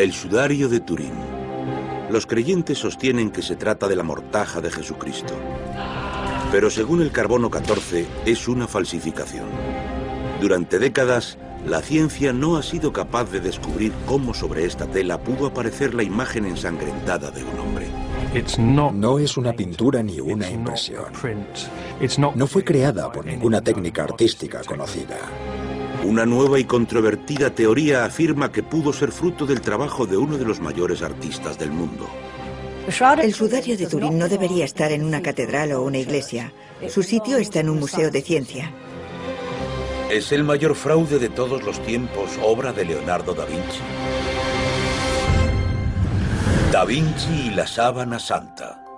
El sudario de Turín. Los creyentes sostienen que se trata de la mortaja de Jesucristo. Pero según el carbono 14, es una falsificación. Durante décadas, la ciencia no ha sido capaz de descubrir cómo sobre esta tela pudo aparecer la imagen ensangrentada de un hombre. No es una pintura ni una impresión. No fue creada por ninguna técnica artística conocida. Una nueva y controvertida teoría afirma que pudo ser fruto del trabajo de uno de los mayores artistas del mundo. El sudario de Turín no debería estar en una catedral o una iglesia. Su sitio está en un museo de ciencia. Es el mayor fraude de todos los tiempos, obra de Leonardo da Vinci. Da Vinci y la sábana santa.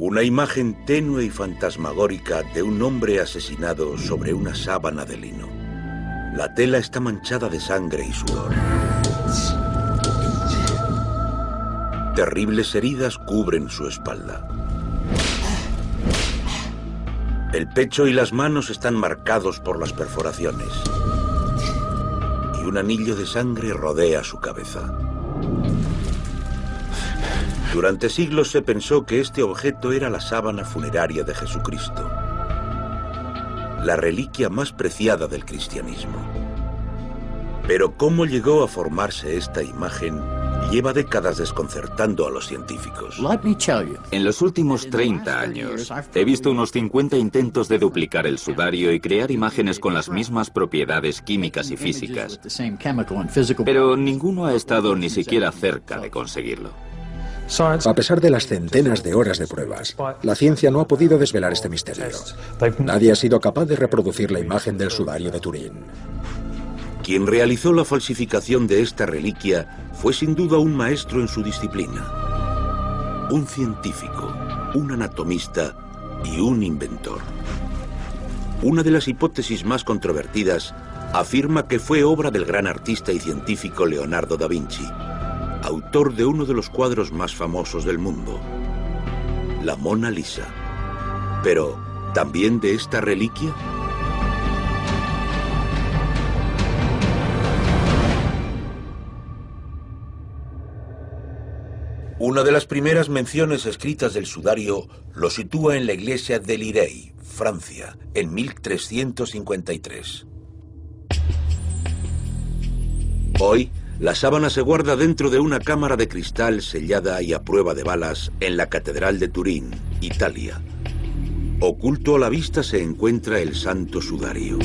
Una imagen tenue y fantasmagórica de un hombre asesinado sobre una sábana de lino. La tela está manchada de sangre y sudor. Terribles heridas cubren su espalda. El pecho y las manos están marcados por las perforaciones. Y un anillo de sangre rodea su cabeza. Durante siglos se pensó que este objeto era la sábana funeraria de Jesucristo, la reliquia más preciada del cristianismo. Pero cómo llegó a formarse esta imagen lleva décadas desconcertando a los científicos. En los últimos 30 años, he visto unos 50 intentos de duplicar el sudario y crear imágenes con las mismas propiedades químicas y físicas. Pero ninguno ha estado ni siquiera cerca de conseguirlo. A pesar de las centenas de horas de pruebas, la ciencia no ha podido desvelar este misterio. Nadie ha sido capaz de reproducir la imagen del sudario de Turín. Quien realizó la falsificación de esta reliquia fue sin duda un maestro en su disciplina. Un científico, un anatomista y un inventor. Una de las hipótesis más controvertidas afirma que fue obra del gran artista y científico Leonardo da Vinci, autor de uno de los cuadros más famosos del mundo, la Mona Lisa. Pero, ¿también de esta reliquia? Una de las primeras menciones escritas del sudario lo sitúa en la iglesia de Lirey, Francia, en 1353. Hoy, la sábana se guarda dentro de una cámara de cristal sellada y a prueba de balas en la Catedral de Turín, Italia. Oculto a la vista se encuentra el Santo Sudario.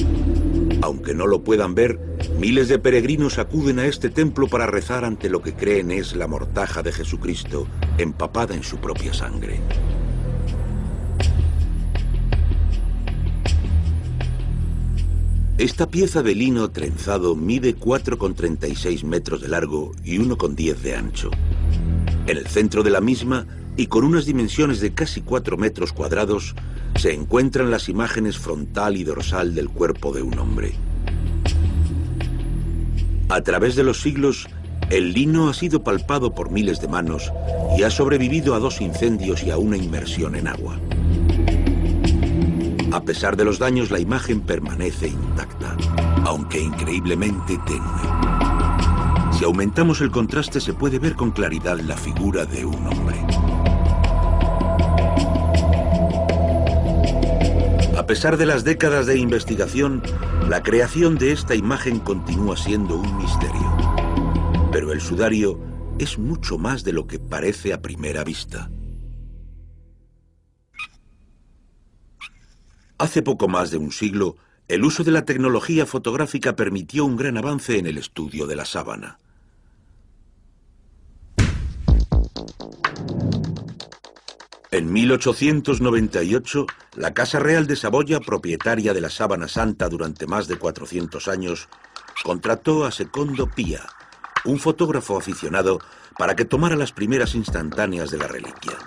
Aunque no lo puedan ver, miles de peregrinos acuden a este templo para rezar ante lo que creen es la mortaja de Jesucristo, empapada en su propia sangre. Esta pieza de lino trenzado mide 4,36 metros de largo y 1,10 de ancho. En el centro de la misma, y con unas dimensiones de casi 4 metros cuadrados, se encuentran las imágenes frontal y dorsal del cuerpo de un hombre. A través de los siglos, el lino ha sido palpado por miles de manos y ha sobrevivido a dos incendios y a una inmersión en agua. A pesar de los daños, la imagen permanece intacta, aunque increíblemente tenue. Si aumentamos el contraste se puede ver con claridad la figura de un hombre. A pesar de las décadas de investigación, la creación de esta imagen continúa siendo un misterio. Pero el sudario es mucho más de lo que parece a primera vista. Hace poco más de un siglo, el uso de la tecnología fotográfica permitió un gran avance en el estudio de la sábana. En 1898, la Casa Real de Saboya, propietaria de la sábana santa durante más de 400 años, contrató a Secondo Pía, un fotógrafo aficionado, para que tomara las primeras instantáneas de la reliquia.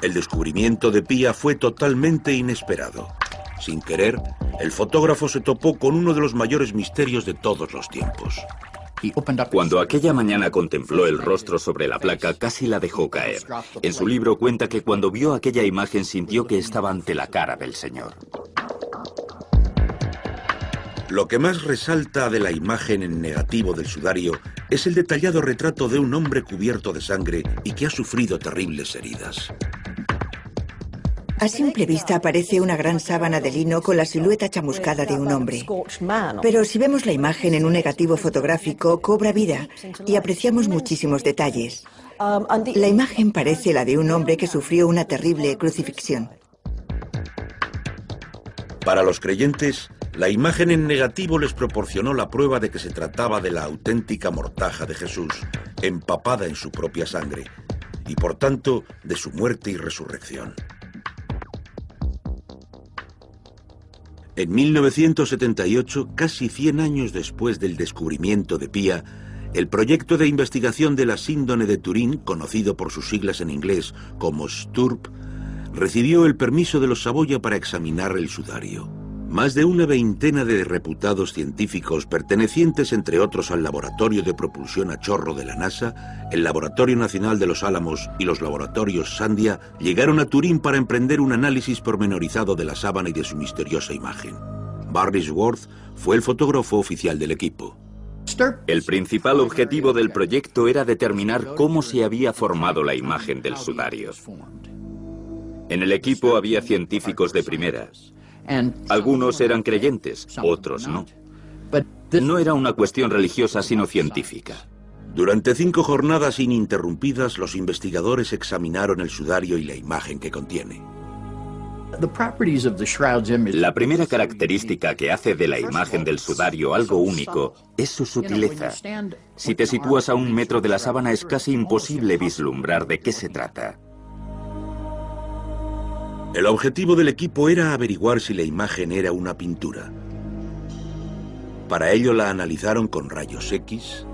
El descubrimiento de Pía fue totalmente inesperado. Sin querer, el fotógrafo se topó con uno de los mayores misterios de todos los tiempos. Cuando aquella mañana contempló el rostro sobre la placa, casi la dejó caer. En su libro cuenta que cuando vio aquella imagen sintió que estaba ante la cara del Señor. Lo que más resalta de la imagen en negativo del sudario es el detallado retrato de un hombre cubierto de sangre y que ha sufrido terribles heridas. A simple vista parece una gran sábana de lino con la silueta chamuscada de un hombre. Pero si vemos la imagen en un negativo fotográfico, cobra vida y apreciamos muchísimos detalles. La imagen parece la de un hombre que sufrió una terrible crucifixión. Para los creyentes, la imagen en negativo les proporcionó la prueba de que se trataba de la auténtica mortaja de Jesús, empapada en su propia sangre, y por tanto de su muerte y resurrección. En 1978, casi 100 años después del descubrimiento de Pía, el proyecto de investigación de la síndone de Turín, conocido por sus siglas en inglés como STURP, recibió el permiso de los Saboya para examinar el sudario. Más de una veintena de reputados científicos pertenecientes entre otros al Laboratorio de Propulsión a Chorro de la NASA, el Laboratorio Nacional de los Álamos y los laboratorios Sandia llegaron a Turín para emprender un análisis pormenorizado de la sábana y de su misteriosa imagen. Barry Worth fue el fotógrafo oficial del equipo. El principal objetivo del proyecto era determinar cómo se había formado la imagen del sudario. En el equipo había científicos de primera, algunos eran creyentes, otros no. No era una cuestión religiosa, sino científica. Durante cinco jornadas ininterrumpidas, los investigadores examinaron el sudario y la imagen que contiene. La primera característica que hace de la imagen del sudario algo único es su sutileza. Si te sitúas a un metro de la sábana es casi imposible vislumbrar de qué se trata. El objetivo del equipo era averiguar si la imagen era una pintura. Para ello la analizaron con rayos X,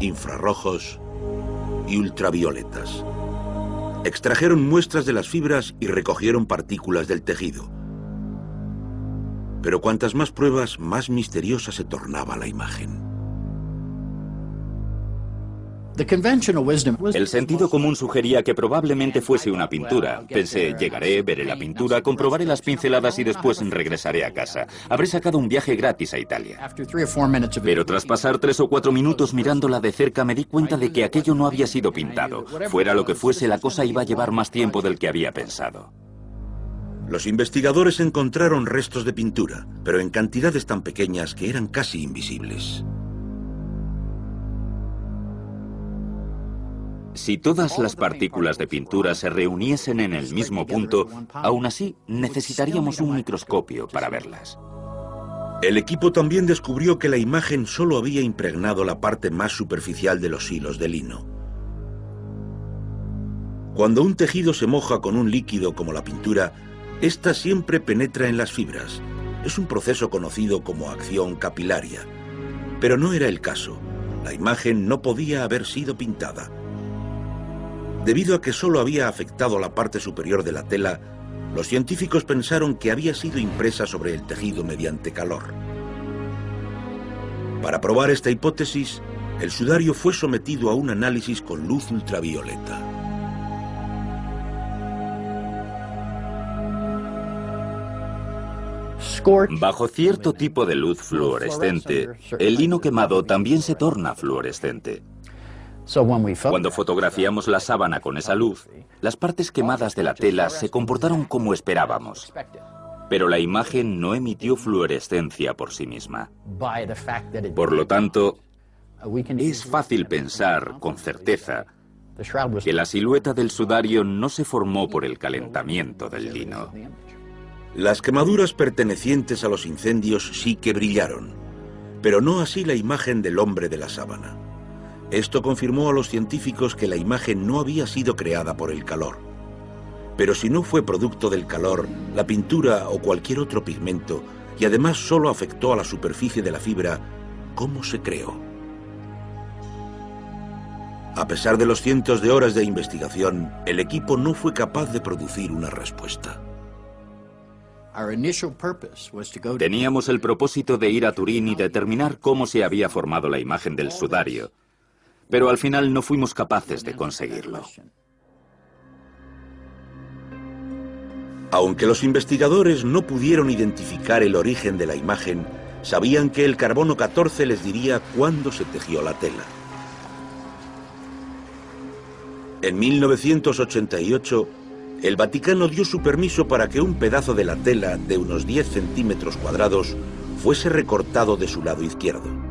infrarrojos y ultravioletas. Extrajeron muestras de las fibras y recogieron partículas del tejido. Pero cuantas más pruebas, más misteriosa se tornaba la imagen. El sentido común sugería que probablemente fuese una pintura. Pensé, llegaré, veré la pintura, comprobaré las pinceladas y después regresaré a casa. Habré sacado un viaje gratis a Italia. Pero tras pasar tres o cuatro minutos mirándola de cerca me di cuenta de que aquello no había sido pintado. Fuera lo que fuese, la cosa iba a llevar más tiempo del que había pensado. Los investigadores encontraron restos de pintura, pero en cantidades tan pequeñas que eran casi invisibles. Si todas las partículas de pintura se reuniesen en el mismo punto, aún así necesitaríamos un microscopio para verlas. El equipo también descubrió que la imagen solo había impregnado la parte más superficial de los hilos de lino. Cuando un tejido se moja con un líquido como la pintura, ésta siempre penetra en las fibras. Es un proceso conocido como acción capilaria. Pero no era el caso. La imagen no podía haber sido pintada. Debido a que solo había afectado la parte superior de la tela, los científicos pensaron que había sido impresa sobre el tejido mediante calor. Para probar esta hipótesis, el sudario fue sometido a un análisis con luz ultravioleta. Bajo cierto tipo de luz fluorescente, el lino quemado también se torna fluorescente. Cuando fotografiamos la sábana con esa luz, las partes quemadas de la tela se comportaron como esperábamos. Pero la imagen no emitió fluorescencia por sí misma. Por lo tanto, es fácil pensar con certeza que la silueta del sudario no se formó por el calentamiento del lino. Las quemaduras pertenecientes a los incendios sí que brillaron, pero no así la imagen del hombre de la sábana. Esto confirmó a los científicos que la imagen no había sido creada por el calor. Pero si no fue producto del calor, la pintura o cualquier otro pigmento, y además solo afectó a la superficie de la fibra, ¿cómo se creó? A pesar de los cientos de horas de investigación, el equipo no fue capaz de producir una respuesta. Teníamos el propósito de ir a Turín y determinar cómo se había formado la imagen del sudario, pero al final no fuimos capaces de conseguirlo. Aunque los investigadores no pudieron identificar el origen de la imagen, sabían que el carbono 14 les diría cuándo se tejió la tela. En 1988, el Vaticano dio su permiso para que un pedazo de la tela de unos 10 centímetros cuadrados fuese recortado de su lado izquierdo.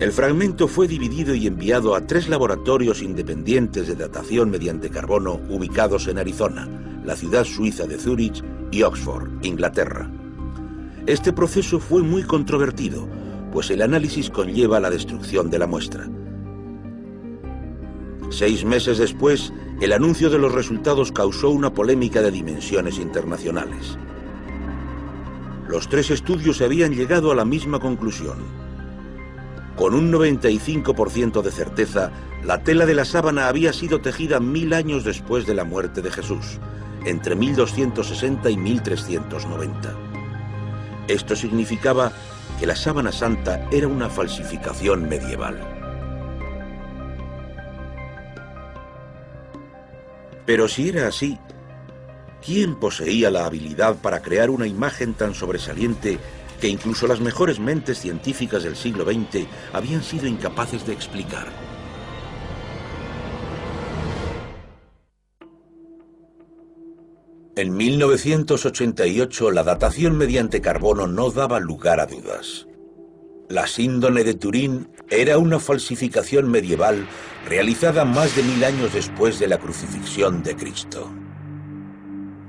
El fragmento fue dividido y enviado a tres laboratorios independientes de datación mediante carbono ubicados en Arizona, la ciudad suiza de Zurich y Oxford, Inglaterra. Este proceso fue muy controvertido, pues el análisis conlleva la destrucción de la muestra. Seis meses después, el anuncio de los resultados causó una polémica de dimensiones internacionales. Los tres estudios habían llegado a la misma conclusión. Con un 95% de certeza, la tela de la sábana había sido tejida mil años después de la muerte de Jesús, entre 1260 y 1390. Esto significaba que la sábana santa era una falsificación medieval. Pero si era así, ¿quién poseía la habilidad para crear una imagen tan sobresaliente que incluso las mejores mentes científicas del siglo XX habían sido incapaces de explicar? En 1988 la datación mediante carbono no daba lugar a dudas. La síndone de Turín era una falsificación medieval realizada más de mil años después de la crucifixión de Cristo.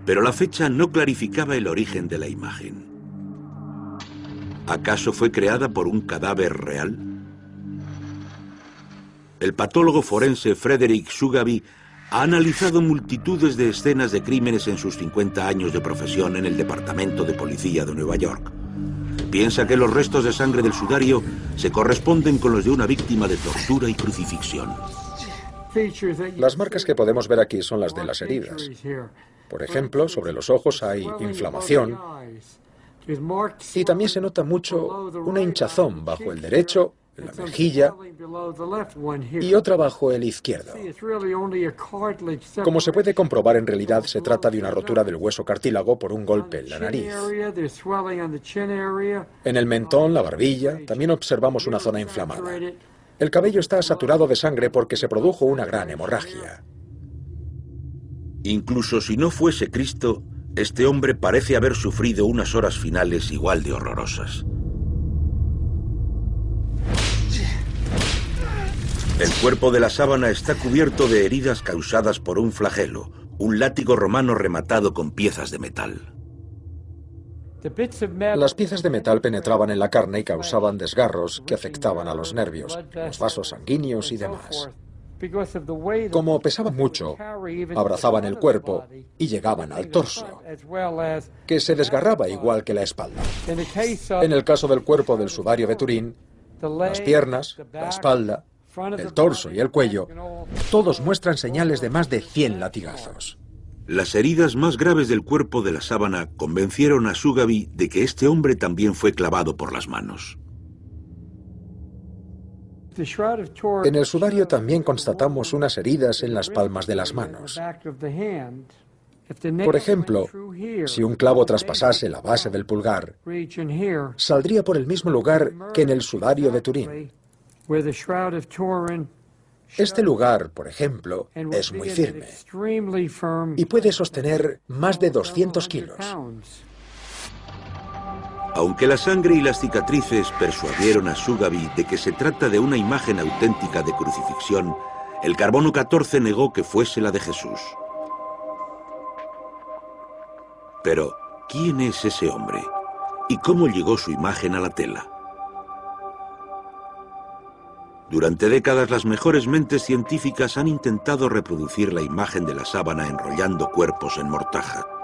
Pero la fecha no clarificaba el origen de la imagen. ¿Acaso fue creada por un cadáver real? El patólogo forense Frederick Sugaby ha analizado multitudes de escenas de crímenes en sus 50 años de profesión en el Departamento de Policía de Nueva York. Piensa que los restos de sangre del sudario se corresponden con los de una víctima de tortura y crucifixión. Las marcas que podemos ver aquí son las de las heridas. Por ejemplo, sobre los ojos hay inflamación y también se nota mucho una hinchazón bajo el derecho la mejilla y otra bajo el izquierdo. Como se puede comprobar, en realidad se trata de una rotura del hueso cartílago por un golpe en la nariz. En el mentón, la barbilla, también observamos una zona inflamada. El cabello está saturado de sangre porque se produjo una gran hemorragia. Incluso si no fuese Cristo, este hombre parece haber sufrido unas horas finales igual de horrorosas. El cuerpo de la sábana está cubierto de heridas causadas por un flagelo, un látigo romano rematado con piezas de metal. Las piezas de metal penetraban en la carne y causaban desgarros que afectaban a los nervios, los vasos sanguíneos y demás. Como pesaban mucho, abrazaban el cuerpo y llegaban al torso, que se desgarraba igual que la espalda. En el caso del cuerpo del sudario de Turín, las piernas, la espalda, el torso y el cuello, todos muestran señales de más de 100 latigazos. Las heridas más graves del cuerpo de la sábana convencieron a Sugabi de que este hombre también fue clavado por las manos. En el sudario también constatamos unas heridas en las palmas de las manos. Por ejemplo, si un clavo traspasase la base del pulgar, saldría por el mismo lugar que en el sudario de Turín. Este lugar, por ejemplo, es muy firme y puede sostener más de 200 kilos. Aunque la sangre y las cicatrices persuadieron a Sugabi de que se trata de una imagen auténtica de crucifixión, el carbono 14 negó que fuese la de Jesús. Pero, ¿quién es ese hombre? ¿Y cómo llegó su imagen a la tela? Durante décadas las mejores mentes científicas han intentado reproducir la imagen de la sábana enrollando cuerpos en mortaja.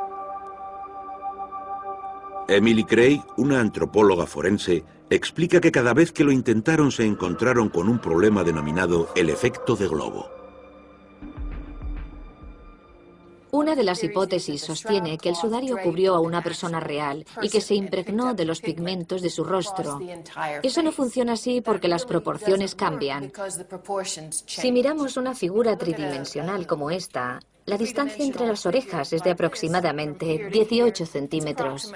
Emily Craig, una antropóloga forense, explica que cada vez que lo intentaron se encontraron con un problema denominado el efecto de globo. Una de las hipótesis sostiene que el sudario cubrió a una persona real y que se impregnó de los pigmentos de su rostro. Eso no funciona así porque las proporciones cambian. Si miramos una figura tridimensional como esta, la distancia entre las orejas es de aproximadamente 18 centímetros.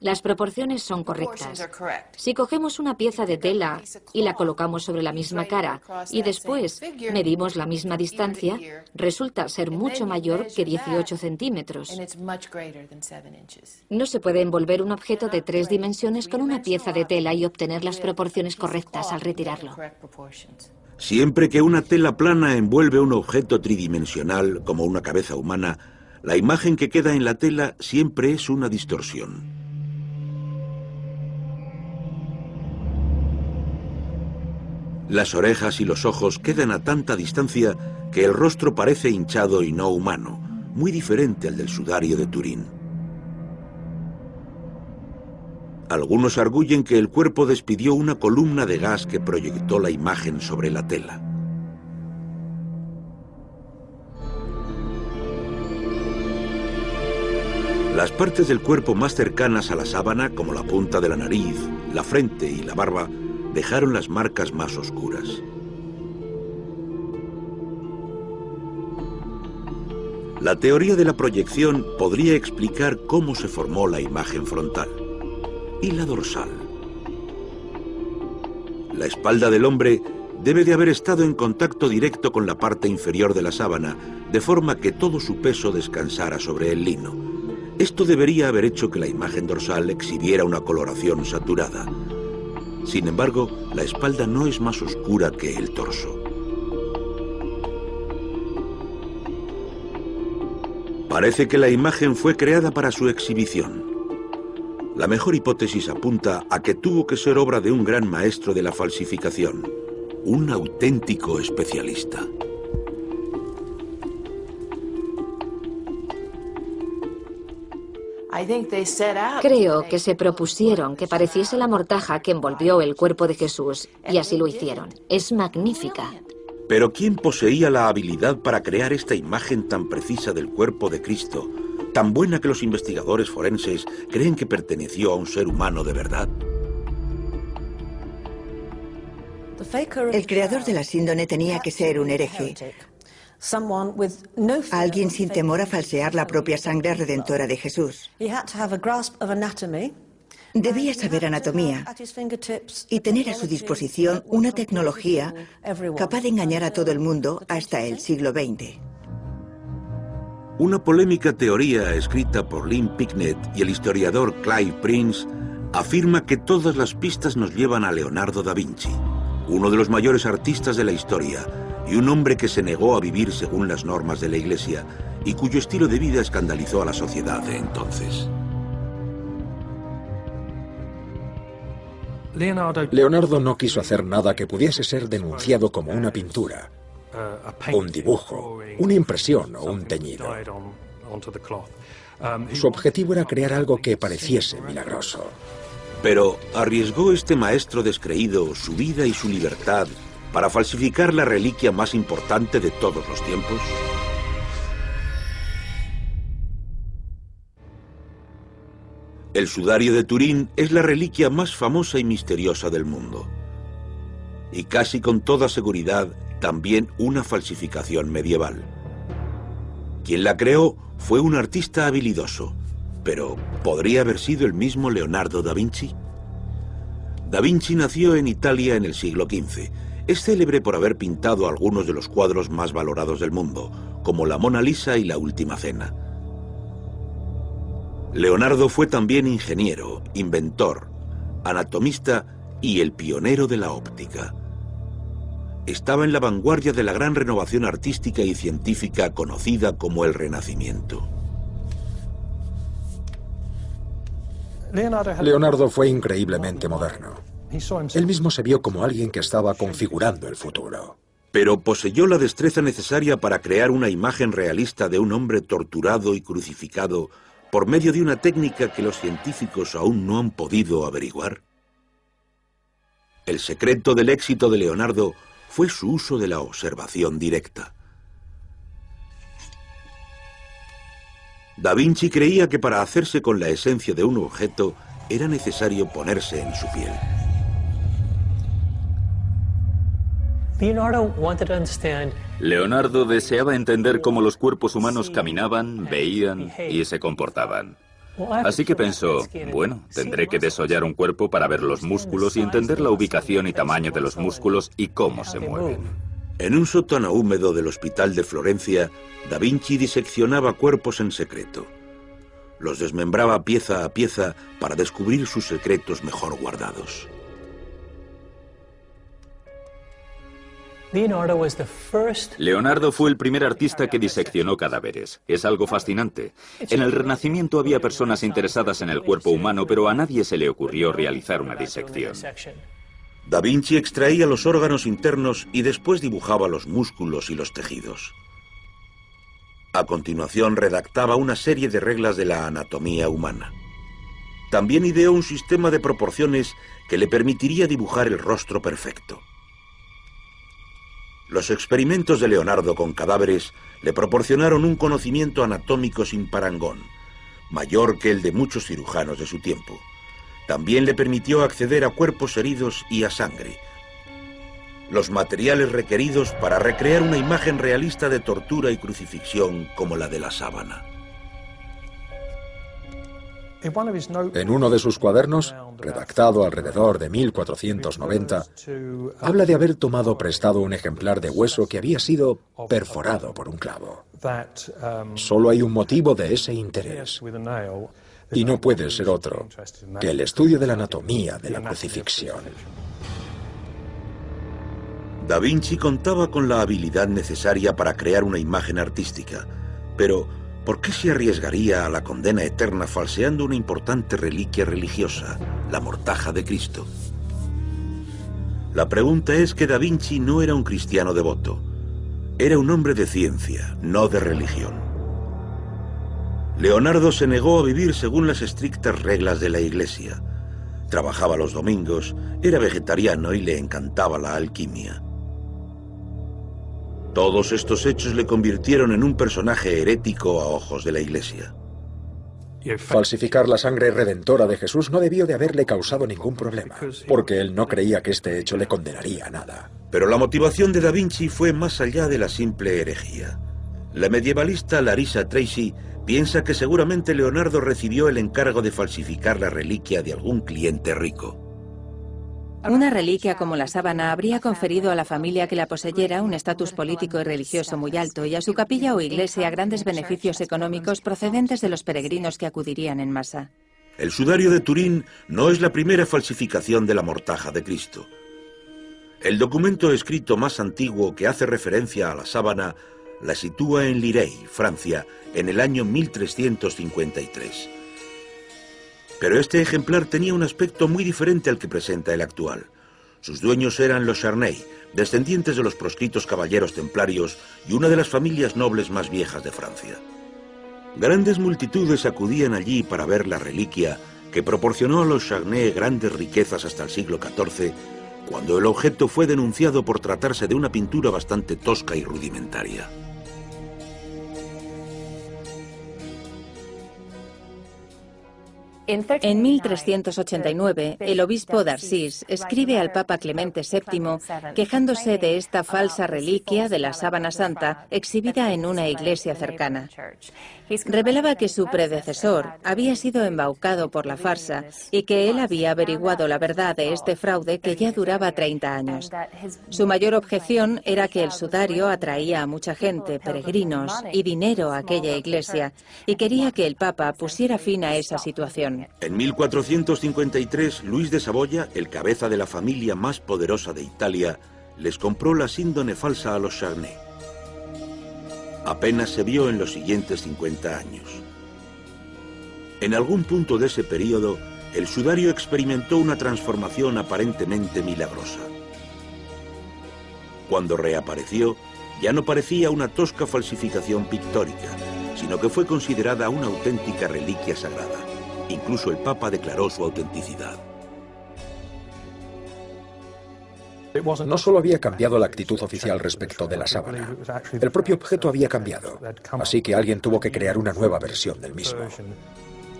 Las proporciones son correctas. Si cogemos una pieza de tela y la colocamos sobre la misma cara y después medimos la misma distancia, resulta ser mucho mayor que 18 centímetros. No se puede envolver un objeto de tres dimensiones con una pieza de tela y obtener las proporciones correctas al retirarlo. Siempre que una tela plana envuelve un objeto tridimensional, como una cabeza humana, la imagen que queda en la tela siempre es una distorsión. Las orejas y los ojos quedan a tanta distancia que el rostro parece hinchado y no humano, muy diferente al del sudario de Turín. Algunos arguyen que el cuerpo despidió una columna de gas que proyectó la imagen sobre la tela. Las partes del cuerpo más cercanas a la sábana, como la punta de la nariz, la frente y la barba, dejaron las marcas más oscuras. La teoría de la proyección podría explicar cómo se formó la imagen frontal y la dorsal. La espalda del hombre debe de haber estado en contacto directo con la parte inferior de la sábana, de forma que todo su peso descansara sobre el lino. Esto debería haber hecho que la imagen dorsal exhibiera una coloración saturada. Sin embargo, la espalda no es más oscura que el torso. Parece que la imagen fue creada para su exhibición. La mejor hipótesis apunta a que tuvo que ser obra de un gran maestro de la falsificación, un auténtico especialista. Creo que se propusieron que pareciese la mortaja que envolvió el cuerpo de Jesús, y así lo hicieron. Es magnífica. Pero ¿quién poseía la habilidad para crear esta imagen tan precisa del cuerpo de Cristo, tan buena que los investigadores forenses creen que perteneció a un ser humano de verdad? El creador de la síndone tenía que ser un hereje, Alguien sin temor a falsear la propia sangre redentora de Jesús. Debía saber anatomía y tener a su disposición una tecnología capaz de engañar a todo el mundo hasta el siglo XX. Una polémica teoría escrita por Lynn Picknett y el historiador Clive Prince afirma que todas las pistas nos llevan a Leonardo da Vinci, uno de los mayores artistas de la historia, y un hombre que se negó a vivir según las normas de la Iglesia y cuyo estilo de vida escandalizó a la sociedad de entonces. Leonardo no quiso hacer nada que pudiese ser denunciado como una pintura, un dibujo, una impresión o un teñido. Su objetivo era crear algo que pareciese milagroso. Pero ¿arriesgó este maestro descreído su vida y su libertad para falsificar la reliquia más importante de todos los tiempos? El sudario de Turín es la reliquia más famosa y misteriosa del mundo. Y casi con toda seguridad también una falsificación medieval. Quien la creó fue un artista habilidoso, pero ¿podría haber sido el mismo Leonardo da Vinci? Da Vinci nació en Italia en el siglo XV es célebre por haber pintado algunos de los cuadros más valorados del mundo, como la Mona Lisa y la Última Cena. Leonardo fue también ingeniero, inventor, anatomista y el pionero de la óptica. Estaba en la vanguardia de la gran renovación artística y científica conocida como el Renacimiento. Leonardo fue increíblemente moderno. Él mismo se vio como alguien que estaba configurando el futuro. Pero poseyó la destreza necesaria para crear una imagen realista de un hombre torturado y crucificado por medio de una técnica que los científicos aún no han podido averiguar. El secreto del éxito de Leonardo fue su uso de la observación directa. Da Vinci creía que para hacerse con la esencia de un objeto era necesario ponerse en su piel. Leonardo deseaba entender cómo los cuerpos humanos caminaban, veían y se comportaban. Así que pensó, bueno, tendré que desollar un cuerpo para ver los músculos y entender la ubicación y tamaño de los músculos y cómo se mueven. En un sótano húmedo del hospital de Florencia, Da Vinci diseccionaba cuerpos en secreto. Los desmembraba pieza a pieza para descubrir sus secretos mejor guardados. Leonardo fue el primer artista que diseccionó cadáveres. Es algo fascinante. En el Renacimiento había personas interesadas en el cuerpo humano, pero a nadie se le ocurrió realizar una disección. Da Vinci extraía los órganos internos y después dibujaba los músculos y los tejidos. A continuación redactaba una serie de reglas de la anatomía humana. También ideó un sistema de proporciones que le permitiría dibujar el rostro perfecto. Los experimentos de Leonardo con cadáveres le proporcionaron un conocimiento anatómico sin parangón, mayor que el de muchos cirujanos de su tiempo. También le permitió acceder a cuerpos heridos y a sangre, los materiales requeridos para recrear una imagen realista de tortura y crucifixión como la de la sábana. En uno de sus cuadernos, redactado alrededor de 1490, habla de haber tomado prestado un ejemplar de hueso que había sido perforado por un clavo. Solo hay un motivo de ese interés, y no puede ser otro que el estudio de la anatomía de la crucifixión. Da Vinci contaba con la habilidad necesaria para crear una imagen artística, pero ¿por qué se arriesgaría a la condena eterna falseando una importante reliquia religiosa, la mortaja de Cristo? La pregunta es que Da Vinci no era un cristiano devoto, era un hombre de ciencia, no de religión. Leonardo se negó a vivir según las estrictas reglas de la Iglesia. Trabajaba los domingos, era vegetariano y le encantaba la alquimia. Todos estos hechos le convirtieron en un personaje herético a ojos de la Iglesia. Falsificar la sangre redentora de Jesús no debió de haberle causado ningún problema, porque él no creía que este hecho le condenaría a nada. Pero la motivación de Da Vinci fue más allá de la simple herejía. La medievalista Larissa Tracy piensa que seguramente Leonardo recibió el encargo de falsificar la reliquia de algún cliente rico. Una reliquia como la sábana habría conferido a la familia que la poseyera un estatus político y religioso muy alto y a su capilla o iglesia grandes beneficios económicos procedentes de los peregrinos que acudirían en masa. El sudario de Turín no es la primera falsificación de la mortaja de Cristo. El documento escrito más antiguo que hace referencia a la sábana la sitúa en Lirey, Francia, en el año 1353. Pero este ejemplar tenía un aspecto muy diferente al que presenta el actual. Sus dueños eran los Charney, descendientes de los proscritos caballeros templarios y una de las familias nobles más viejas de Francia. Grandes multitudes acudían allí para ver la reliquia que proporcionó a los Charnay grandes riquezas hasta el siglo XIV, cuando el objeto fue denunciado por tratarse de una pintura bastante tosca y rudimentaria. En 1389, el obispo d'Arsís escribe al Papa Clemente VII quejándose de esta falsa reliquia de la sábana santa exhibida en una iglesia cercana. Revelaba que su predecesor había sido embaucado por la farsa y que él había averiguado la verdad de este fraude que ya duraba 30 años. Su mayor objeción era que el sudario atraía a mucha gente, peregrinos y dinero a aquella iglesia y quería que el Papa pusiera fin a esa situación. En 1453, Luis de Saboya, el cabeza de la familia más poderosa de Italia, les compró la síndone falsa a los Charnay apenas se vio en los siguientes 50 años. En algún punto de ese periodo, el sudario experimentó una transformación aparentemente milagrosa. Cuando reapareció, ya no parecía una tosca falsificación pictórica, sino que fue considerada una auténtica reliquia sagrada. Incluso el Papa declaró su autenticidad. No solo había cambiado la actitud oficial respecto de la sábana, el propio objeto había cambiado, así que alguien tuvo que crear una nueva versión del mismo.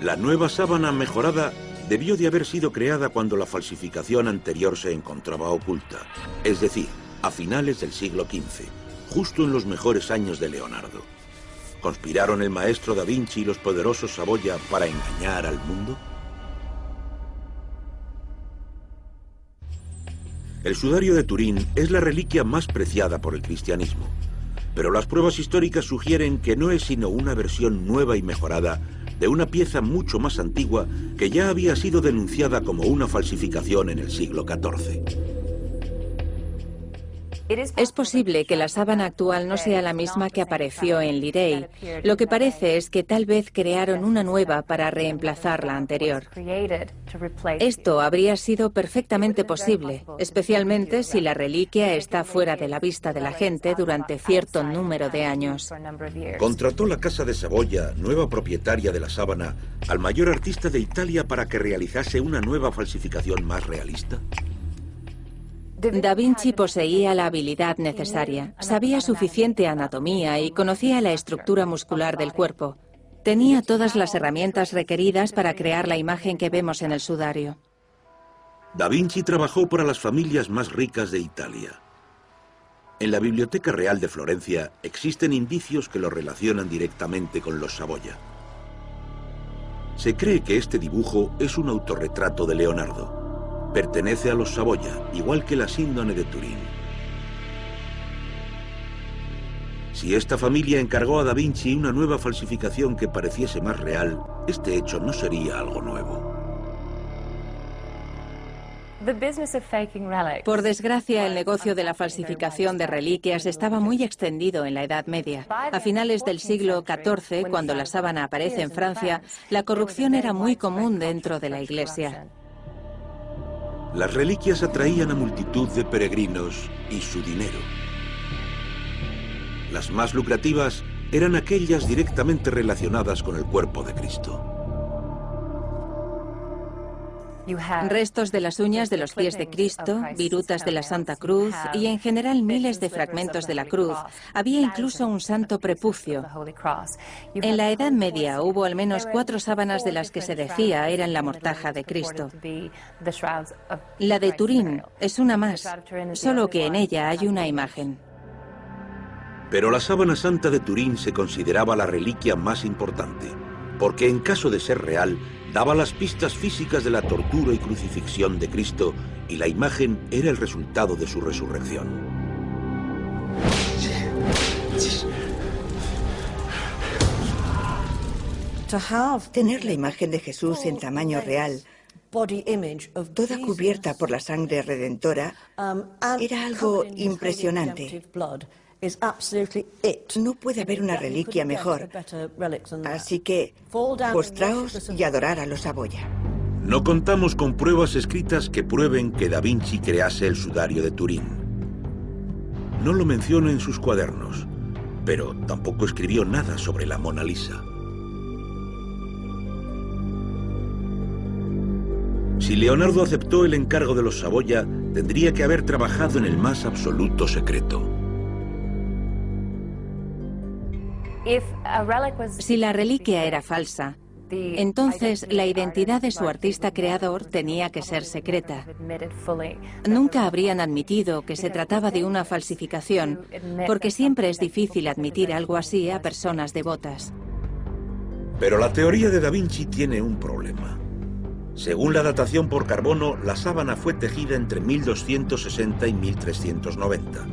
La nueva sábana mejorada debió de haber sido creada cuando la falsificación anterior se encontraba oculta, es decir, a finales del siglo XV, justo en los mejores años de Leonardo. ¿Conspiraron el maestro Da Vinci y los poderosos Saboya para engañar al mundo? El sudario de Turín es la reliquia más preciada por el cristianismo, pero las pruebas históricas sugieren que no es sino una versión nueva y mejorada de una pieza mucho más antigua que ya había sido denunciada como una falsificación en el siglo XIV. Es posible que la sábana actual no sea la misma que apareció en Lirey. Lo que parece es que tal vez crearon una nueva para reemplazar la anterior. Esto habría sido perfectamente posible, especialmente si la reliquia está fuera de la vista de la gente durante cierto número de años. Contrató la Casa de Saboya, nueva propietaria de la sábana, al mayor artista de Italia para que realizase una nueva falsificación más realista. Da Vinci poseía la habilidad necesaria, sabía suficiente anatomía y conocía la estructura muscular del cuerpo. Tenía todas las herramientas requeridas para crear la imagen que vemos en el sudario. Da Vinci trabajó para las familias más ricas de Italia. En la Biblioteca Real de Florencia existen indicios que lo relacionan directamente con los Saboya. Se cree que este dibujo es un autorretrato de Leonardo. Pertenece a los Saboya, igual que la síndone de Turín. Si esta familia encargó a Da Vinci una nueva falsificación que pareciese más real, este hecho no sería algo nuevo. Por desgracia, el negocio de la falsificación de reliquias estaba muy extendido en la Edad Media. A finales del siglo XIV, cuando la sábana aparece en Francia, la corrupción era muy común dentro de la Iglesia. Las reliquias atraían a multitud de peregrinos y su dinero. Las más lucrativas eran aquellas directamente relacionadas con el cuerpo de Cristo. Restos de las uñas de los pies de Cristo, virutas de la Santa Cruz y en general miles de fragmentos de la cruz. Había incluso un santo prepucio. En la Edad Media hubo al menos cuatro sábanas de las que se decía eran la mortaja de Cristo. La de Turín es una más, solo que en ella hay una imagen. Pero la sábana santa de Turín se consideraba la reliquia más importante, porque en caso de ser real, daba las pistas físicas de la tortura y crucifixión de Cristo y la imagen era el resultado de su resurrección. Tener la imagen de Jesús en tamaño real, toda cubierta por la sangre redentora, era algo impresionante. No puede haber una reliquia mejor. Así que postraos y adorad a los Saboya. No contamos con pruebas escritas que prueben que Da Vinci crease el sudario de Turín. No lo menciona en sus cuadernos, pero tampoco escribió nada sobre la Mona Lisa. Si Leonardo aceptó el encargo de los Saboya, tendría que haber trabajado en el más absoluto secreto. Si la reliquia era falsa, entonces la identidad de su artista creador tenía que ser secreta. Nunca habrían admitido que se trataba de una falsificación, porque siempre es difícil admitir algo así a personas devotas. Pero la teoría de Da Vinci tiene un problema. Según la datación por carbono, la sábana fue tejida entre 1260 y 1390.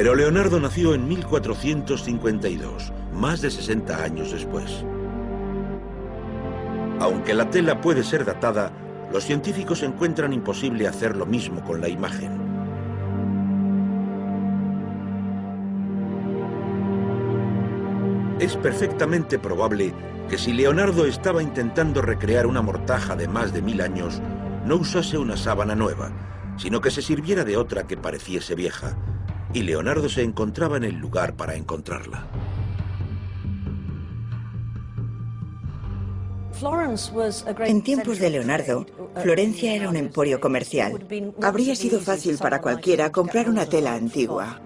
Pero Leonardo nació en 1452, más de 60 años después. Aunque la tela puede ser datada, los científicos encuentran imposible hacer lo mismo con la imagen. Es perfectamente probable que si Leonardo estaba intentando recrear una mortaja de más de mil años, no usase una sábana nueva, sino que se sirviera de otra que pareciese vieja, y Leonardo se encontraba en el lugar para encontrarla. En tiempos de Leonardo, Florencia era un emporio comercial. Habría sido fácil para cualquiera comprar una tela antigua.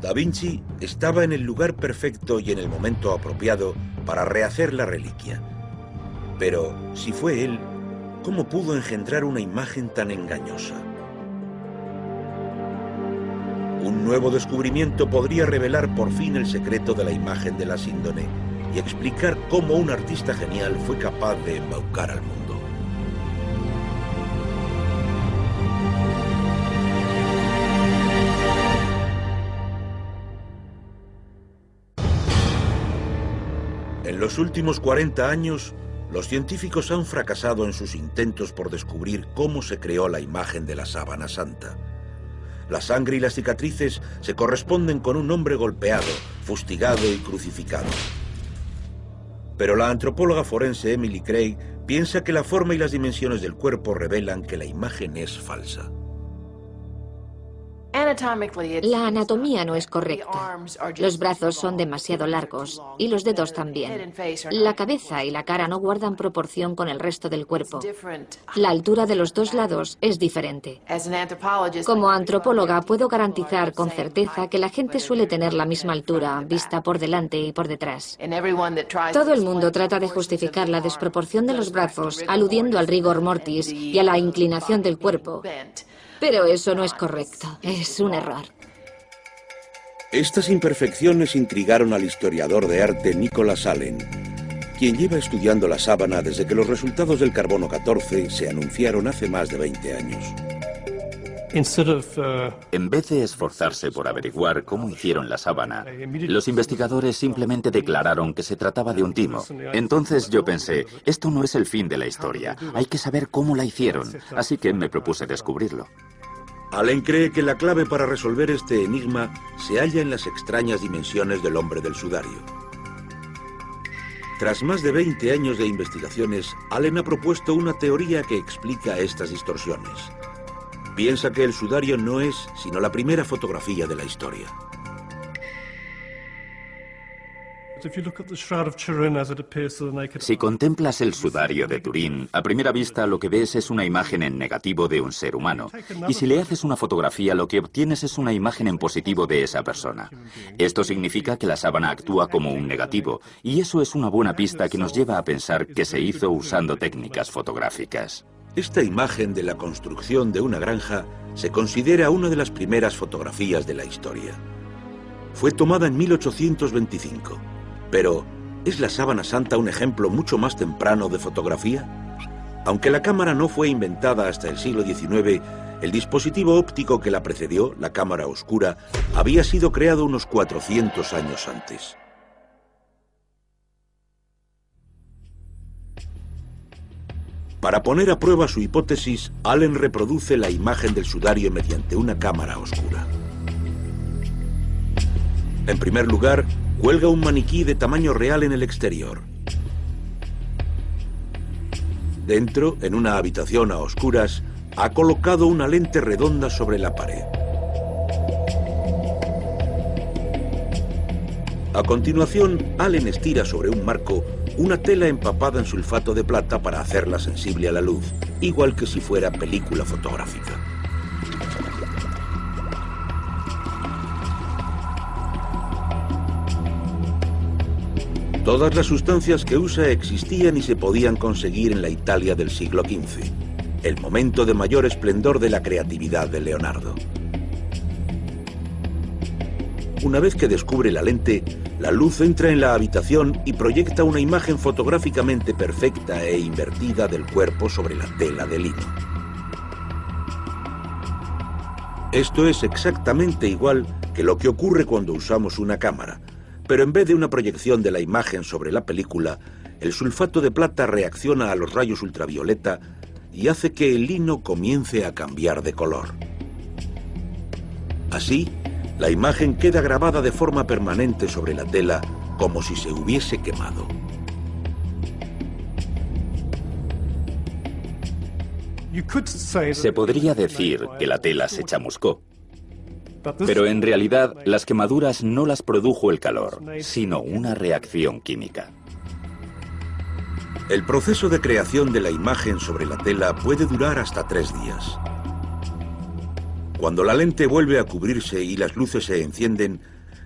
Da Vinci estaba en el lugar perfecto y en el momento apropiado para rehacer la reliquia. Pero, si fue él, ¿cómo pudo engendrar una imagen tan engañosa? Un nuevo descubrimiento podría revelar por fin el secreto de la imagen de la síndone y explicar cómo un artista genial fue capaz de embaucar al mundo. En los últimos 40 años, los científicos han fracasado en sus intentos por descubrir cómo se creó la imagen de la sábana santa. La sangre y las cicatrices se corresponden con un hombre golpeado, fustigado y crucificado. Pero la antropóloga forense Emily Craig piensa que la forma y las dimensiones del cuerpo revelan que la imagen es falsa. La anatomía no es correcta. Los brazos son demasiado largos y los dedos también. La cabeza y la cara no guardan proporción con el resto del cuerpo. La altura de los dos lados es diferente. Como antropóloga puedo garantizar con certeza que la gente suele tener la misma altura, vista por delante y por detrás. Todo el mundo trata de justificar la desproporción de los brazos aludiendo al rigor mortis y a la inclinación del cuerpo. Pero eso no es correcto, es un error. Estas imperfecciones intrigaron al historiador de arte Nicholas Allen, quien lleva estudiando la sábana desde que los resultados del carbono 14 se anunciaron hace más de 20 años. Uh, en vez de esforzarse por averiguar cómo hicieron la sábana, los investigadores simplemente declararon que se trataba de un timo. Entonces yo pensé, esto no es el fin de la historia, hay que saber cómo la hicieron, así que me propuse descubrirlo. Allen cree que la clave para resolver este enigma se halla en las extrañas dimensiones del hombre del sudario. Tras más de 20 años de investigaciones, Allen ha propuesto una teoría que explica estas distorsiones. Piensa que el sudario no es sino la primera fotografía de la historia. Si contemplas el sudario de Turín, a primera vista lo que ves es una imagen en negativo de un ser humano. Y si le haces una fotografía, lo que obtienes es una imagen en positivo de esa persona. Esto significa que la sábana actúa como un negativo, y eso es una buena pista que nos lleva a pensar que se hizo usando técnicas fotográficas. Esta imagen de la construcción de una granja se considera una de las primeras fotografías de la historia. Fue tomada en 1825, pero ¿es la sábana santa un ejemplo mucho más temprano de fotografía? Aunque la cámara no fue inventada hasta el siglo XIX, el dispositivo óptico que la precedió, la cámara oscura, había sido creado unos 400 años antes. Para poner a prueba su hipótesis, Allen reproduce la imagen del sudario mediante una cámara oscura. En primer lugar, cuelga un maniquí de tamaño real en el exterior. Dentro, en una habitación a oscuras, ha colocado una lente redonda sobre la pared. A continuación, Allen estira sobre un marco una tela empapada en sulfato de plata para hacerla sensible a la luz, igual que si fuera película fotográfica. Todas las sustancias que usa existían y se podían conseguir en la Italia del siglo XV, el momento de mayor esplendor de la creatividad de Leonardo. Una vez que descubre la lente, la luz entra en la habitación y proyecta una imagen fotográficamente perfecta e invertida del cuerpo sobre la tela de lino. Esto es exactamente igual que lo que ocurre cuando usamos una cámara, pero en vez de una proyección de la imagen sobre la película, el sulfato de plata reacciona a los rayos ultravioleta y hace que el lino comience a cambiar de color. Así, la imagen queda grabada de forma permanente sobre la tela como si se hubiese quemado. Se podría decir que la tela se chamuscó. Pero en realidad las quemaduras no las produjo el calor, sino una reacción química. El proceso de creación de la imagen sobre la tela puede durar hasta tres días. Cuando la lente vuelve a cubrirse y las luces se encienden,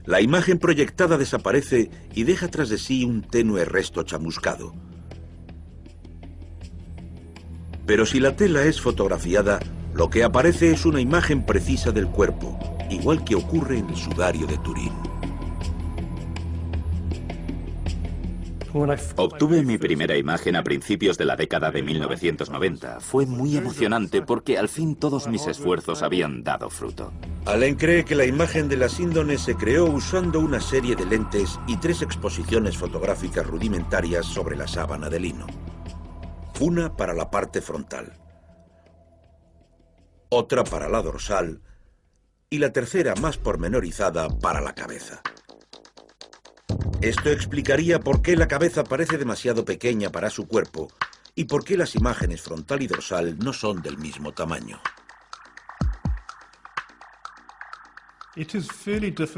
la imagen proyectada desaparece y deja tras de sí un tenue resto chamuscado. Pero si la tela es fotografiada, lo que aparece es una imagen precisa del cuerpo, igual que ocurre en el sudario de Turín. Obtuve mi primera imagen a principios de la década de 1990. Fue muy emocionante porque al fin todos mis esfuerzos habían dado fruto. Allen cree que la imagen de la síndone se creó usando una serie de lentes y tres exposiciones fotográficas rudimentarias sobre la sábana de lino. Una para la parte frontal, otra para la dorsal y la tercera más pormenorizada para la cabeza. Esto explicaría por qué la cabeza parece demasiado pequeña para su cuerpo y por qué las imágenes frontal y dorsal no son del mismo tamaño.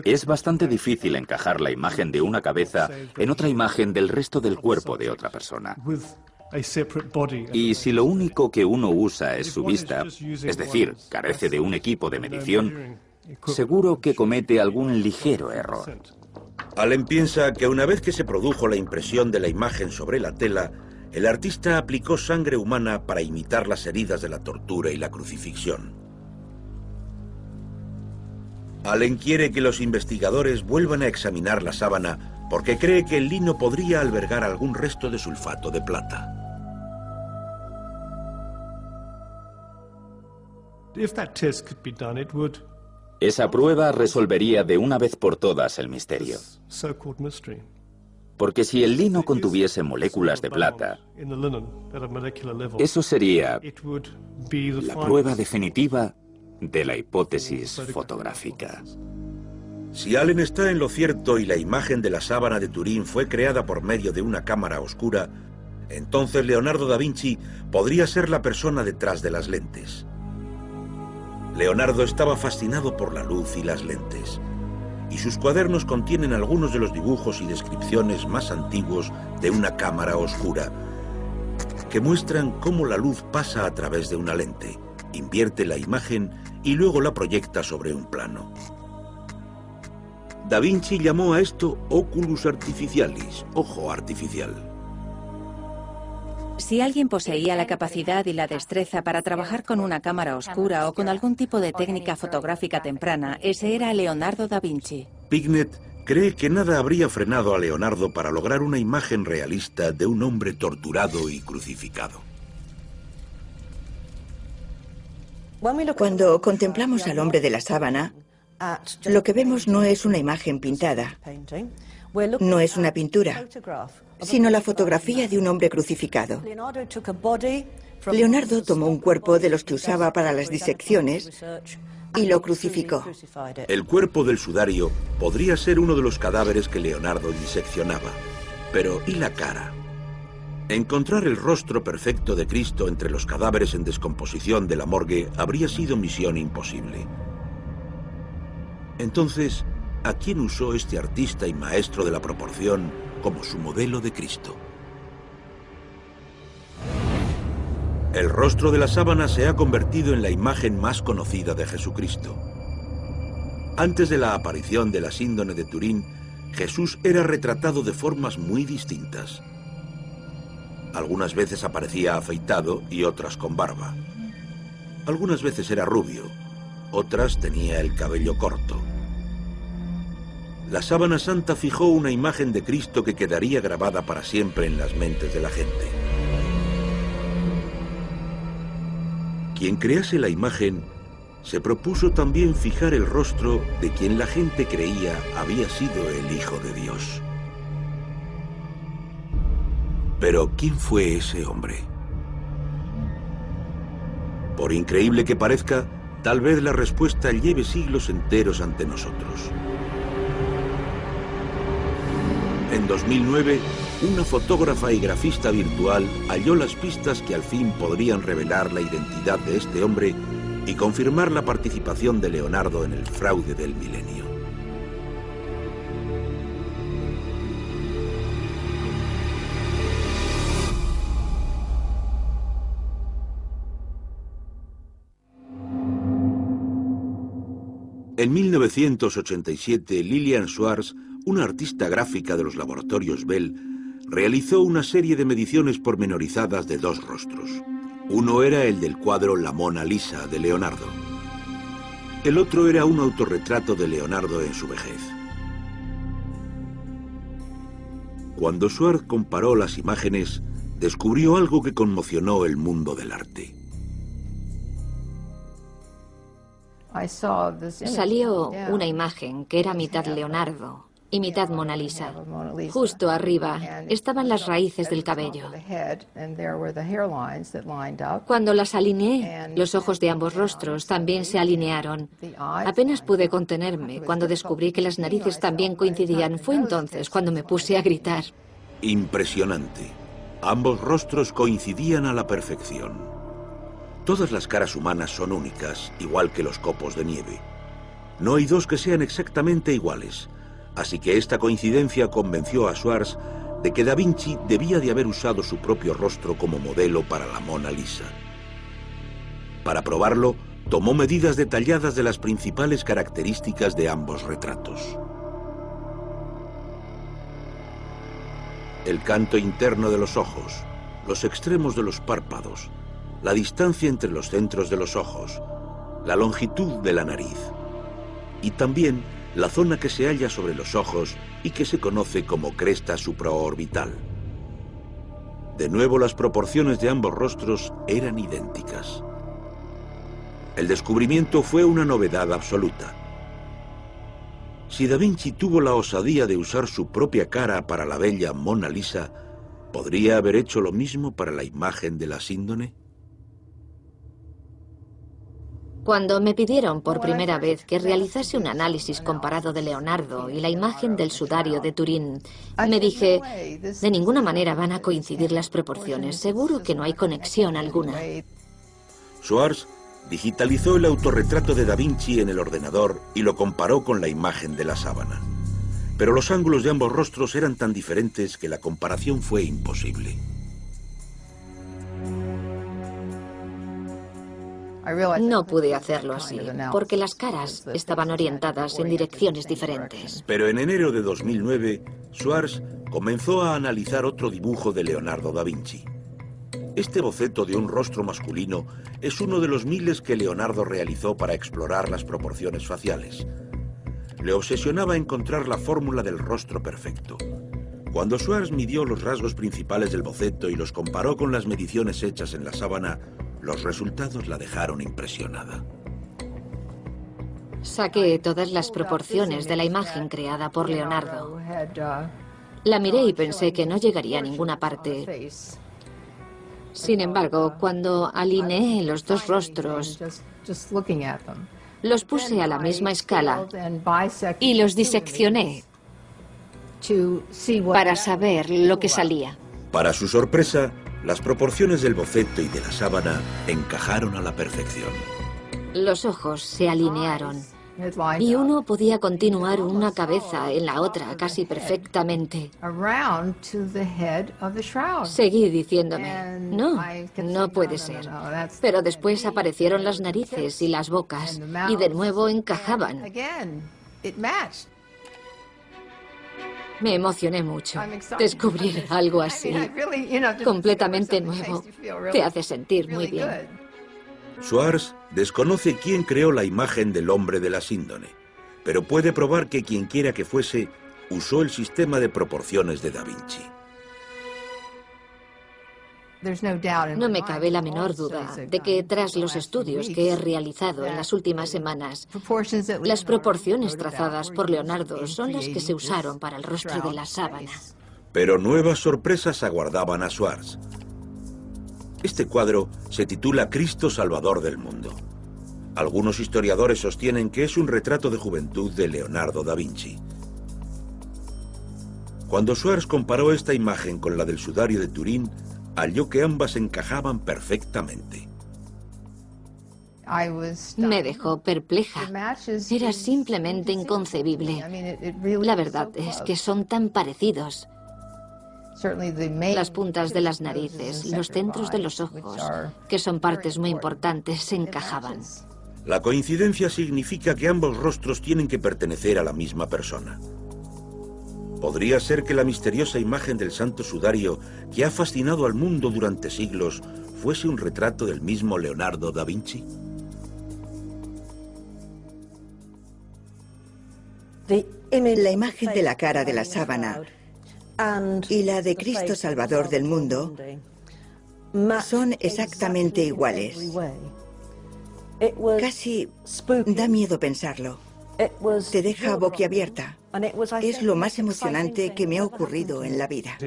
Es bastante difícil encajar la imagen de una cabeza en otra imagen del resto del cuerpo de otra persona. Y si lo único que uno usa es su vista, es decir, carece de un equipo de medición, seguro que comete algún ligero error. Allen piensa que una vez que se produjo la impresión de la imagen sobre la tela, el artista aplicó sangre humana para imitar las heridas de la tortura y la crucifixión. Allen quiere que los investigadores vuelvan a examinar la sábana porque cree que el lino podría albergar algún resto de sulfato de plata. Esa prueba resolvería de una vez por todas el misterio. Porque si el lino contuviese moléculas de plata, eso sería la prueba definitiva de la hipótesis fotográfica. Si Allen está en lo cierto y la imagen de la sábana de Turín fue creada por medio de una cámara oscura, entonces Leonardo da Vinci podría ser la persona detrás de las lentes. Leonardo estaba fascinado por la luz y las lentes, y sus cuadernos contienen algunos de los dibujos y descripciones más antiguos de una cámara oscura, que muestran cómo la luz pasa a través de una lente, invierte la imagen y luego la proyecta sobre un plano. Da Vinci llamó a esto oculus artificialis, ojo artificial. Si alguien poseía la capacidad y la destreza para trabajar con una cámara oscura o con algún tipo de técnica fotográfica temprana, ese era Leonardo da Vinci. Pignet cree que nada habría frenado a Leonardo para lograr una imagen realista de un hombre torturado y crucificado. Cuando contemplamos al hombre de la sábana, lo que vemos no es una imagen pintada, no es una pintura, sino la fotografía de un hombre crucificado. Leonardo tomó un cuerpo de los que usaba para las disecciones y lo crucificó. El cuerpo del sudario podría ser uno de los cadáveres que Leonardo diseccionaba. Pero ¿y la cara? Encontrar el rostro perfecto de Cristo entre los cadáveres en descomposición de la morgue habría sido misión imposible. Entonces, ¿a quién usó este artista y maestro de la proporción como su modelo de Cristo. El rostro de la sábana se ha convertido en la imagen más conocida de Jesucristo. Antes de la aparición de la síndone de Turín, Jesús era retratado de formas muy distintas. Algunas veces aparecía afeitado y otras con barba. Algunas veces era rubio, otras tenía el cabello corto la sábana santa fijó una imagen de Cristo que quedaría grabada para siempre en las mentes de la gente. Quien crease la imagen se propuso también fijar el rostro de quien la gente creía había sido el Hijo de Dios. Pero ¿quién fue ese hombre? Por increíble que parezca, tal vez la respuesta lleve siglos enteros ante nosotros. En 2009, una fotógrafa y grafista virtual halló las pistas que al fin podrían revelar la identidad de este hombre y confirmar la participación de Leonardo en el fraude del milenio. En 1987, Lilian Schwartz una artista gráfica de los laboratorios Bell, realizó una serie de mediciones pormenorizadas de dos rostros. Uno era el del cuadro La Mona Lisa de Leonardo. El otro era un autorretrato de Leonardo en su vejez. Cuando Schwartz comparó las imágenes, descubrió algo que conmocionó el mundo del arte. Salió una imagen que era mitad Leonardo y mitad Mona Lisa. Justo arriba estaban las raíces del cabello. Cuando las alineé, los ojos de ambos rostros también se alinearon. Apenas pude contenerme cuando descubrí que las narices también coincidían. Fue entonces cuando me puse a gritar. Impresionante. Ambos rostros coincidían a la perfección. Todas las caras humanas son únicas, igual que los copos de nieve. No hay dos que sean exactamente iguales, así que esta coincidencia convenció a Schwartz de que Da Vinci debía de haber usado su propio rostro como modelo para la Mona Lisa. Para probarlo, tomó medidas detalladas de las principales características de ambos retratos. El canto interno de los ojos, los extremos de los párpados, la distancia entre los centros de los ojos, la longitud de la nariz y también la zona que se halla sobre los ojos y que se conoce como cresta supraorbital. De nuevo las proporciones de ambos rostros eran idénticas. El descubrimiento fue una novedad absoluta. Si Da Vinci tuvo la osadía de usar su propia cara para la bella Mona Lisa, ¿podría haber hecho lo mismo para la imagen de la síndone? Cuando me pidieron por primera vez que realizase un análisis comparado de Leonardo y la imagen del sudario de Turín, me dije, de ninguna manera van a coincidir las proporciones, seguro que no hay conexión alguna. Schwartz digitalizó el autorretrato de Da Vinci en el ordenador y lo comparó con la imagen de la sábana. Pero los ángulos de ambos rostros eran tan diferentes que la comparación fue imposible. No pude hacerlo así, porque las caras estaban orientadas en direcciones diferentes. Pero en enero de 2009, Schwartz comenzó a analizar otro dibujo de Leonardo da Vinci. Este boceto de un rostro masculino es uno de los miles que Leonardo realizó para explorar las proporciones faciales. Le obsesionaba encontrar la fórmula del rostro perfecto. Cuando Schwartz midió los rasgos principales del boceto y los comparó con las mediciones hechas en la sábana, los resultados la dejaron impresionada. Saqué todas las proporciones de la imagen creada por Leonardo. La miré y pensé que no llegaría a ninguna parte. Sin embargo, cuando alineé los dos rostros, los puse a la misma escala y los diseccioné para saber lo que salía. Para su sorpresa, las proporciones del boceto y de la sábana encajaron a la perfección. Los ojos se alinearon y uno podía continuar una cabeza en la otra casi perfectamente. Seguí diciéndome, no, no puede ser. Pero después aparecieron las narices y las bocas y de nuevo encajaban. Me emocioné mucho. Descubrir algo así, completamente nuevo, te hace sentir muy bien. Schwartz desconoce quién creó la imagen del hombre de la síndone, pero puede probar que quien quiera que fuese usó el sistema de proporciones de Da Vinci. No me cabe la menor duda de que tras los estudios que he realizado en las últimas semanas, las proporciones trazadas por Leonardo son las que se usaron para el rostro de la sábana. Pero nuevas sorpresas aguardaban a Schwartz. Este cuadro se titula Cristo Salvador del Mundo. Algunos historiadores sostienen que es un retrato de juventud de Leonardo da Vinci. Cuando Schwartz comparó esta imagen con la del sudario de Turín, halló que ambas encajaban perfectamente. Me dejó perpleja. Era simplemente inconcebible. La verdad es que son tan parecidos. Las puntas de las narices los centros de los ojos, que son partes muy importantes, se encajaban. La coincidencia significa que ambos rostros tienen que pertenecer a la misma persona. ¿Podría ser que la misteriosa imagen del santo sudario que ha fascinado al mundo durante siglos fuese un retrato del mismo Leonardo da Vinci? La imagen de la cara de la sábana y la de Cristo Salvador del mundo son exactamente iguales. Casi da miedo pensarlo. Te deja boquiabierta. Es lo más emocionante que me ha ocurrido en la vida.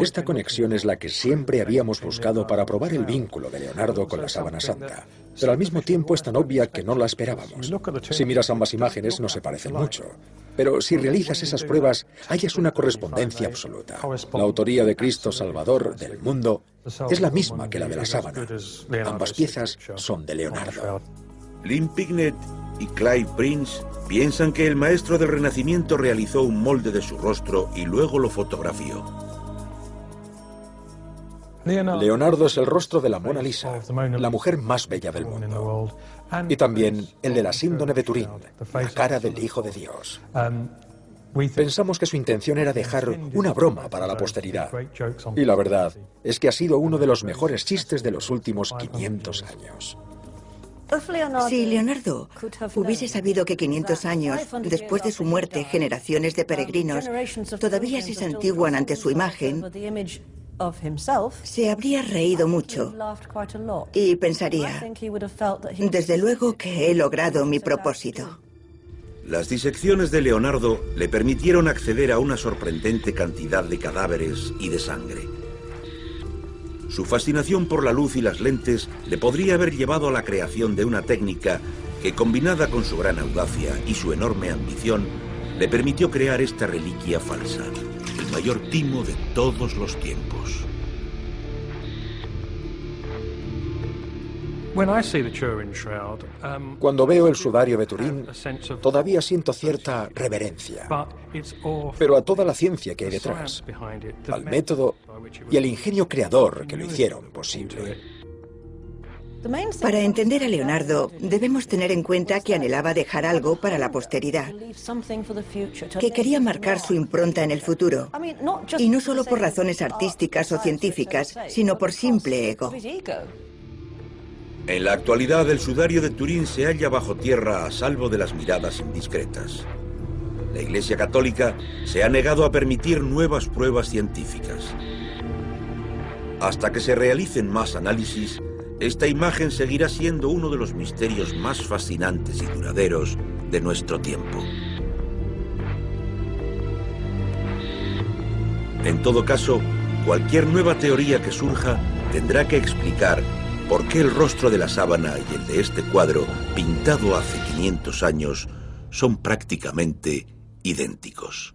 Esta conexión es la que siempre habíamos buscado para probar el vínculo de Leonardo con la sábana santa, pero al mismo tiempo es tan obvia que no la esperábamos. Si miras ambas imágenes no se parecen mucho, pero si realizas esas pruebas hallas una correspondencia absoluta. La autoría de Cristo Salvador del mundo es la misma que la de la sábana. Ambas piezas son de Leonardo. Lynn Pignet y Clive Prince piensan que el maestro del Renacimiento realizó un molde de su rostro y luego lo fotografió. Leonardo es el rostro de la Mona Lisa, la mujer más bella del mundo. Y también el de la síndone de Turín, la cara del Hijo de Dios. Pensamos que su intención era dejar una broma para la posteridad. Y la verdad es que ha sido uno de los mejores chistes de los últimos 500 años. Si Leonardo hubiese sabido que 500 años después de su muerte, generaciones de peregrinos todavía se santiguan ante su imagen, se habría reído mucho y pensaría, desde luego que he logrado mi propósito. Las disecciones de Leonardo le permitieron acceder a una sorprendente cantidad de cadáveres y de sangre. Su fascinación por la luz y las lentes le podría haber llevado a la creación de una técnica que, combinada con su gran audacia y su enorme ambición, le permitió crear esta reliquia falsa, el mayor timo de todos los tiempos. Cuando veo el sudario de Turín, todavía siento cierta reverencia, pero a toda la ciencia que hay detrás, al método y al ingenio creador que lo hicieron posible. Para entender a Leonardo, debemos tener en cuenta que anhelaba dejar algo para la posteridad, que quería marcar su impronta en el futuro, y no solo por razones artísticas o científicas, sino por simple ego. En la actualidad, el sudario de Turín se halla bajo tierra a salvo de las miradas indiscretas. La Iglesia Católica se ha negado a permitir nuevas pruebas científicas. Hasta que se realicen más análisis, esta imagen seguirá siendo uno de los misterios más fascinantes y duraderos de nuestro tiempo. En todo caso, cualquier nueva teoría que surja tendrá que explicar ¿Por qué el rostro de la sábana y el de este cuadro, pintado hace 500 años, son prácticamente idénticos?